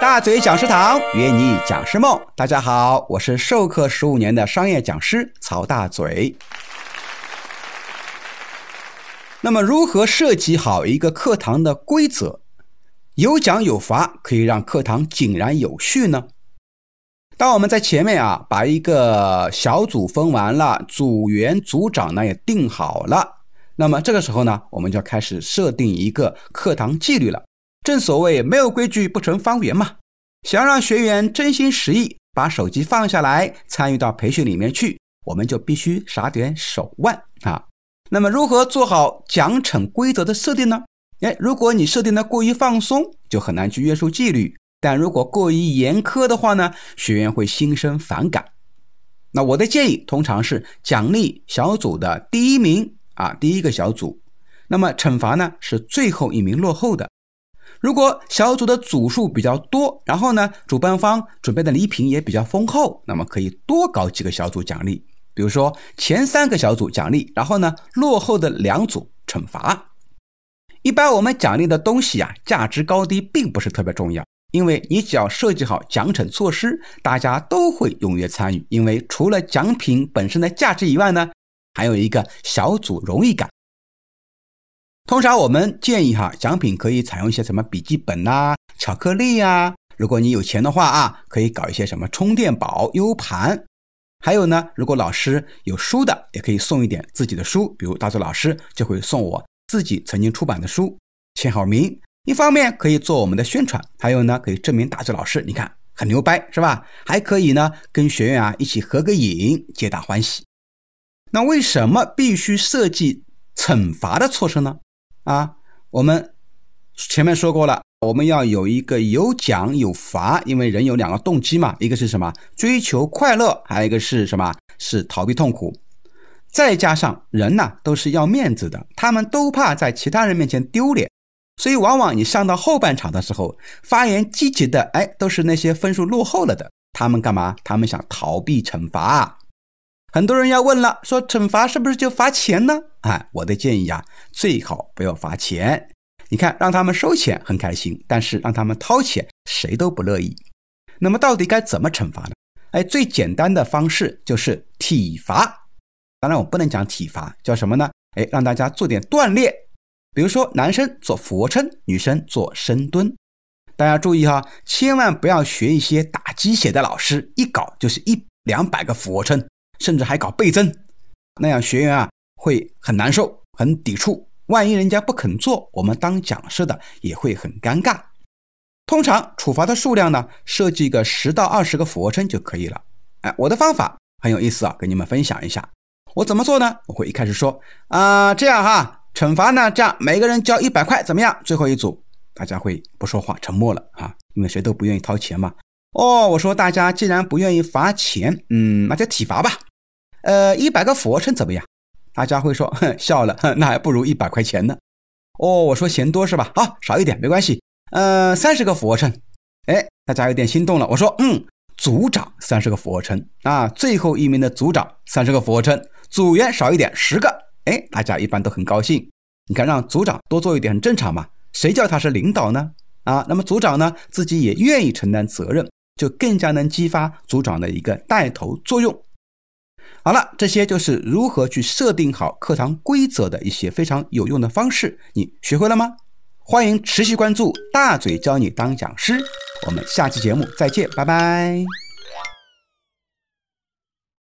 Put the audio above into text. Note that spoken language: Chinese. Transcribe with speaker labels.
Speaker 1: 大嘴讲师堂约你讲师梦，大家好，我是授课十五年的商业讲师曹大嘴。那么，如何设计好一个课堂的规则，有奖有罚，可以让课堂井然有序呢？当我们在前面啊，把一个小组分完了，组员、组长呢也定好了，那么这个时候呢，我们就要开始设定一个课堂纪律了。正所谓没有规矩不成方圆嘛。想让学员真心实意把手机放下来，参与到培训里面去，我们就必须耍点手腕啊。那么如何做好奖惩规则的设定呢？哎，如果你设定的过于放松，就很难去约束纪律；但如果过于严苛的话呢，学员会心生反感。那我的建议通常是奖励小组的第一名啊，第一个小组。那么惩罚呢是最后一名落后的。如果小组的组数比较多，然后呢，主办方准备的礼品也比较丰厚，那么可以多搞几个小组奖励。比如说前三个小组奖励，然后呢，落后的两组惩罚。一般我们奖励的东西啊，价值高低并不是特别重要，因为你只要设计好奖惩措施，大家都会踊跃参与。因为除了奖品本身的价值以外呢，还有一个小组荣誉感。通常我们建议哈，奖品可以采用一些什么笔记本呐、巧克力呀。如果你有钱的话啊，可以搞一些什么充电宝、U 盘。还有呢，如果老师有书的，也可以送一点自己的书，比如大嘴老师就会送我自己曾经出版的书，签好名。一方面可以做我们的宣传，还有呢可以证明大嘴老师你看很牛掰，是吧？还可以呢跟学员啊一起合个影，皆大欢喜。那为什么必须设计惩罚的措施呢？啊，我们前面说过了，我们要有一个有奖有罚，因为人有两个动机嘛，一个是什么？追求快乐，还有一个是什么？是逃避痛苦。再加上人呐，都是要面子的，他们都怕在其他人面前丢脸，所以往往你上到后半场的时候，发言积极的，哎，都是那些分数落后了的。他们干嘛？他们想逃避惩罚。很多人要问了，说惩罚是不是就罚钱呢？哎，我的建议啊，最好不要罚钱。你看，让他们收钱很开心，但是让他们掏钱，谁都不乐意。那么到底该怎么惩罚呢？哎，最简单的方式就是体罚。当然，我不能讲体罚，叫什么呢？哎，让大家做点锻炼。比如说，男生做俯卧撑，女生做深蹲。大家注意哈，千万不要学一些打鸡血的老师，一搞就是一两百个俯卧撑。甚至还搞倍增，那样学员啊会很难受、很抵触。万一人家不肯做，我们当讲师的也会很尴尬。通常处罚的数量呢，设计个十到二十个俯卧撑就可以了。哎，我的方法很有意思啊，跟你们分享一下。我怎么做呢？我会一开始说啊，这样哈，惩罚呢，这样每个人交一百块，怎么样？最后一组大家会不说话，沉默了啊，因为谁都不愿意掏钱嘛。哦，我说大家既然不愿意罚钱，嗯，那就体罚吧。呃，一百个俯卧撑怎么样？大家会说，哼，笑了，哼，那还不如一百块钱呢。哦，我说嫌多是吧？好，少一点没关系。呃，三十个俯卧撑，哎，大家有点心动了。我说，嗯，组长三十个俯卧撑啊，最后一名的组长三十个俯卧撑，组员少一点十个，哎，大家一般都很高兴。你看，让组长多做一点很正常嘛，谁叫他是领导呢？啊，那么组长呢，自己也愿意承担责任，就更加能激发组长的一个带头作用。好了，这些就是如何去设定好课堂规则的一些非常有用的方式，你学会了吗？欢迎持续关注大嘴教你当讲师，我们下期节目再见，拜拜。